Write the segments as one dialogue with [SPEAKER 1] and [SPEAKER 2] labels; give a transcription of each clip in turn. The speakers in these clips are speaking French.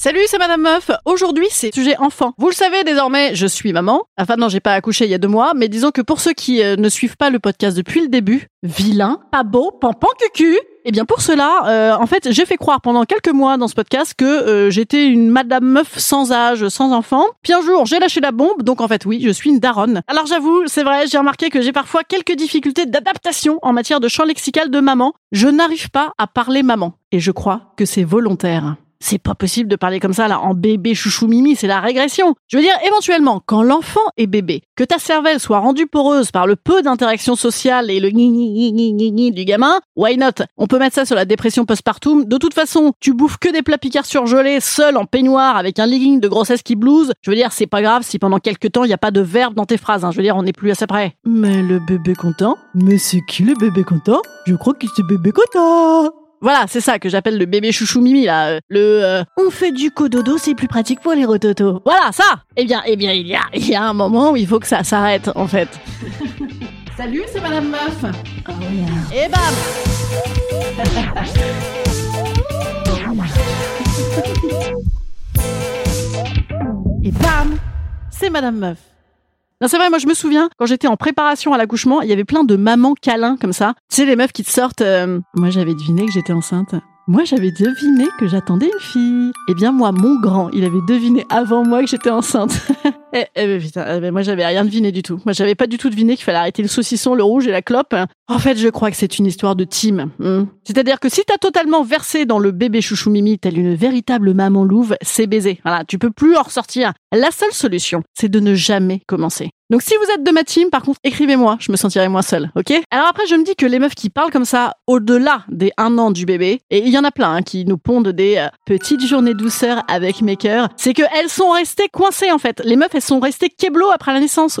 [SPEAKER 1] Salut, c'est Madame Meuf. Aujourd'hui, c'est sujet enfant. Vous le savez désormais, je suis maman. Enfin non, j'ai pas accouché il y a deux mois, mais disons que pour ceux qui euh, ne suivent pas le podcast depuis le début, vilain, pas beau, pampan cucu. Eh bien pour cela, euh, en fait, j'ai fait croire pendant quelques mois dans ce podcast que euh, j'étais une Madame Meuf sans âge, sans enfant. Puis un jour, j'ai lâché la bombe, donc en fait oui, je suis une daronne. Alors j'avoue, c'est vrai, j'ai remarqué que j'ai parfois quelques difficultés d'adaptation en matière de champ lexical de maman. Je n'arrive pas à parler maman, et je crois que c'est volontaire. C'est pas possible de parler comme ça là en bébé chouchou mimi, c'est la régression. Je veux dire éventuellement quand l'enfant est bébé, que ta cervelle soit rendue poreuse par le peu d'interaction sociale et le gni gni gni gni du gamin, why not? On peut mettre ça sur la dépression postpartum. De toute façon, tu bouffes que des plats picards surgelés, seul en peignoir avec un legging de grossesse qui blouse. Je veux dire, c'est pas grave si pendant quelques temps il y a pas de verbe dans tes phrases. hein. Je veux dire, on n'est plus ça près. Mais le bébé content Mais c'est qui le bébé content? Je crois que c'est bébé content. Voilà, c'est ça que j'appelle le bébé chouchou mimi là, euh, le euh, on fait du cododo, c'est plus pratique pour les rototos. Voilà, ça. Eh bien, eh bien, il y a il y a un moment où il faut que ça s'arrête en fait. Salut, c'est madame Meuf. Et bam. Et bam, c'est madame Meuf. Non, c'est vrai, moi je me souviens, quand j'étais en préparation à l'accouchement, il y avait plein de mamans câlins comme ça. Tu sais, les meufs qui te sortent. euh, Moi j'avais deviné que j'étais enceinte. Moi j'avais deviné que j'attendais une fille. Eh bien moi, mon grand, il avait deviné avant moi que j'étais enceinte. eh, eh putain, eh moi j'avais rien deviné du tout. Moi j'avais pas du tout deviné qu'il fallait arrêter le saucisson, le rouge et la clope. En fait, je crois que c'est une histoire de team. hmm. C'est-à-dire que si t'as totalement versé dans le bébé chouchou mimi tel une véritable maman louve, c'est baisé. Voilà, tu peux plus en ressortir. La seule solution, c'est de ne jamais commencer. Donc si vous êtes de ma team, par contre, écrivez-moi, je me sentirai moins seule, ok? Alors après, je me dis que les meufs qui parlent comme ça, au-delà des un an du bébé, et il y en a plein hein, qui nous pondent des euh, petites journées douceur avec mes cœurs, c'est que elles sont restées coincées en fait. Les meufs, elles sont restées keblo après la naissance.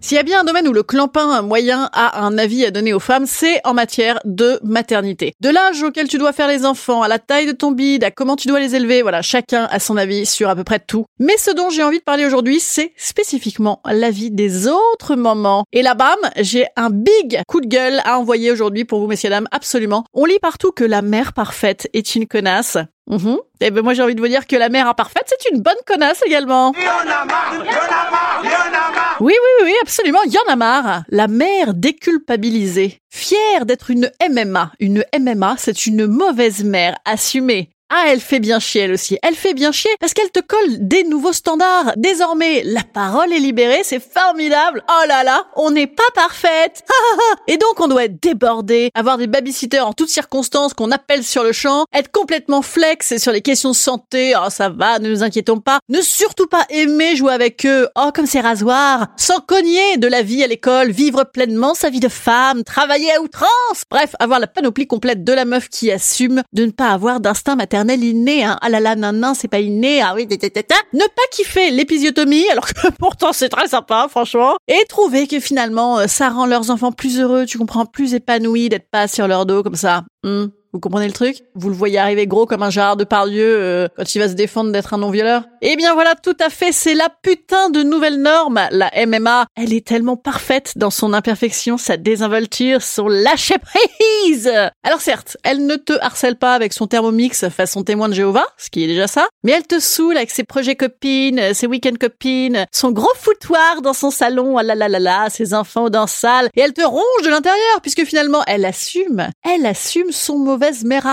[SPEAKER 1] S'il y a bien un domaine où le clampin moyen a un avis à donner aux femmes, c'est en matière de maternité. De l'âge auquel tu dois faire les enfants, à la taille de ton bide, à comment tu dois les élever, voilà, chacun a son avis sur à peu près tout. Mais ce dont j'ai envie de parler aujourd'hui, c'est spécifiquement l'avis des autres mamans. Et là, bam, j'ai un big coup de gueule à envoyer aujourd'hui pour vous, messieurs, dames, absolument. On lit partout que la mère parfaite est une connasse. Mhm. Et ben moi j'ai envie de vous dire que la mère imparfaite c'est une bonne connasse également. Oui, oui, oui, oui, absolument, il y en a marre. La mère déculpabilisée, fière d'être une MMA. Une MMA, c'est une mauvaise mère assumée. Ah, elle fait bien chier, elle aussi. Elle fait bien chier parce qu'elle te colle des nouveaux standards. Désormais, la parole est libérée, c'est formidable. Oh là là, on n'est pas parfaite. Et donc, on doit être débordé, avoir des babysitters en toutes circonstances qu'on appelle sur le champ, être complètement flex sur les questions de santé. Oh, ça va, ne nous inquiétons pas. Ne surtout pas aimer jouer avec eux. Oh, comme c'est rasoir. Sans cogner de la vie à l'école, vivre pleinement sa vie de femme, travailler à outrance. Bref, avoir la panoplie complète de la meuf qui assume de ne pas avoir d'instinct maternel maternelle inné, hein. Ah là là, nan, nan, c'est pas inné, ah oui. Ne pas kiffer l'épisiotomie, alors que pourtant c'est très sympa, franchement. Et trouver que finalement, euh, ça rend leurs enfants plus heureux, tu comprends, plus épanouis d'être pas sur leur dos comme ça. Hmm. Vous comprenez le truc? Vous le voyez arriver gros comme un Gérard Depardieu euh, quand il va se défendre d'être un non-violeur Eh bien voilà, tout à fait, c'est la putain de nouvelle norme. La MMA, elle est tellement parfaite dans son imperfection, sa désinvolture, son lâcher prise. Alors certes, elle ne te harcèle pas avec son thermomix façon témoin de Jéhovah, ce qui est déjà ça, mais elle te saoule avec ses projets copines, ses week-end copines, son gros foutoir dans son salon, ah là là là là, ses enfants dans salle, et elle te ronge de l'intérieur puisque finalement elle assume, elle assume son mauvais mauvaise mère.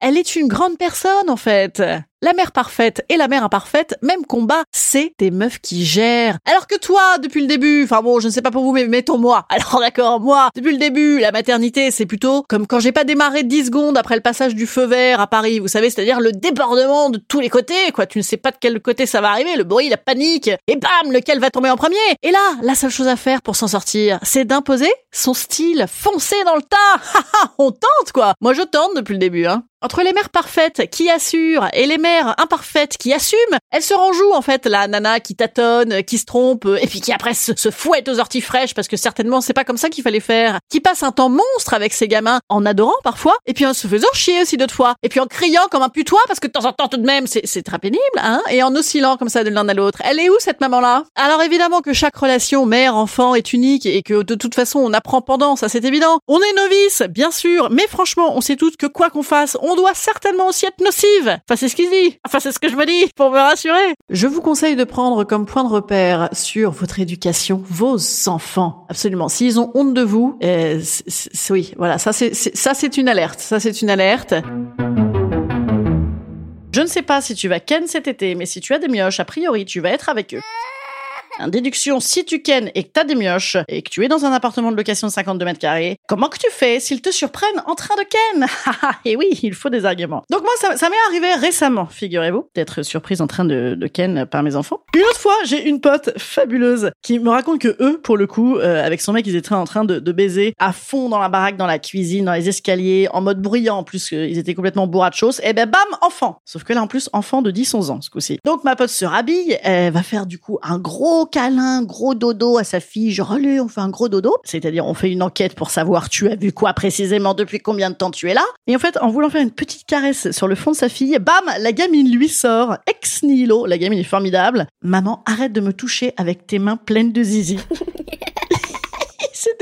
[SPEAKER 1] Elle est une grande personne, en fait. La mère parfaite et la mère imparfaite, même combat, c'est des meufs qui gèrent. Alors que toi, depuis le début, enfin bon, je ne sais pas pour vous, mais mettons-moi. Alors d'accord, moi, depuis le début, la maternité, c'est plutôt comme quand j'ai pas démarré 10 secondes après le passage du feu vert à Paris, vous savez, c'est-à-dire le débordement de tous les côtés, quoi. Tu ne sais pas de quel côté ça va arriver, le bruit, la panique, et bam, lequel va tomber en premier. Et là, la seule chose à faire pour s'en sortir, c'est d'imposer son style, foncer dans le tas. On tente, quoi. Moi, je tente depuis le début, hein. Entre les mères parfaites qui assurent et les mères imparfaites qui assument, elle se renjoue en fait la nana qui tâtonne, qui se trompe et puis qui après se, fouette aux orties fraîches parce que certainement c'est pas comme ça qu'il fallait faire, qui passe un temps monstre avec ses gamins en adorant parfois et puis en se faisant chier aussi d'autres fois et puis en criant comme un putois parce que de temps en temps tout de même c'est très pénible hein et en oscillant comme ça de l'un à l'autre. Elle est où cette maman là Alors évidemment que chaque relation mère-enfant est unique et que de toute façon on apprend pendant, ça c'est évident. On est novice, bien sûr, mais franchement on sait toutes que quoi qu'on fasse, on doit certainement aussi être nocive. Enfin, c'est ce qu'il dit. Enfin, c'est ce que je me dis pour me rassurer. Je vous conseille de prendre comme point de repère sur votre éducation vos enfants. Absolument. S'ils ont honte de vous, euh, oui, voilà, ça c'est ça c'est une alerte. Ça c'est une alerte. Je ne sais pas si tu vas ken cet été, mais si tu as des mioches, a priori, tu vas être avec eux. Déduction, si tu kennes et que t'as des mioches et que tu es dans un appartement de location de 52 mètres carrés, comment que tu fais s'ils te surprennent en train de ken Et oui, il faut des arguments. Donc moi, ça, m'est arrivé récemment, figurez-vous, d'être surprise en train de, de ken par mes enfants. Une autre fois, j'ai une pote fabuleuse qui me raconte que eux, pour le coup, euh, avec son mec, ils étaient en train de, de, baiser à fond dans la baraque, dans la cuisine, dans les escaliers, en mode bruyant, en plus ils étaient complètement bourrachos. Et ben bam, enfant Sauf que là, en plus, enfant de 10-11 ans, ce coup-ci. Donc ma pote se rhabille, elle va faire du coup un gros câlin, gros dodo à sa fille. Genre, allez, on fait un gros dodo. C'est-à-dire, on fait une enquête pour savoir tu as vu quoi précisément, depuis combien de temps tu es là. Et en fait, en voulant faire une petite caresse sur le fond de sa fille, bam, la gamine lui sort, ex nihilo. La gamine est formidable. Maman, arrête de me toucher avec tes mains pleines de zizi. c'est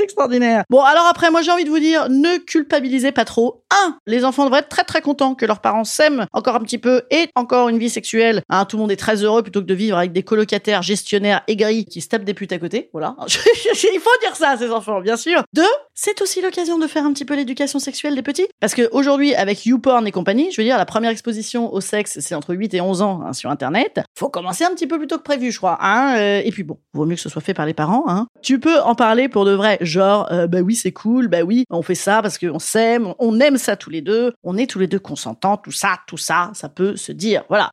[SPEAKER 1] Bon, alors après, moi j'ai envie de vous dire, ne culpabilisez pas trop. Un, les enfants devraient être très très contents que leurs parents s'aiment encore un petit peu et encore une vie sexuelle. Hein, tout le monde est très heureux plutôt que de vivre avec des colocataires gestionnaires aigris qui se tapent des putes à côté. Voilà. Il faut dire ça à ces enfants, bien sûr. Deux, c'est aussi l'occasion de faire un petit peu l'éducation sexuelle des petits. Parce que aujourd'hui, avec YouPorn et compagnie, je veux dire, la première exposition au sexe, c'est entre 8 et 11 ans hein, sur Internet. Faut commencer un petit peu plus tôt que prévu, je crois. Hein euh, et puis bon, vaut mieux que ce soit fait par les parents. Hein. Tu peux en parler pour de vrai genre euh, bah oui c'est cool, bah oui on fait ça parce qu'on s'aime, on aime ça tous les deux, on est tous les deux consentants, tout ça, tout ça, ça peut se dire, voilà.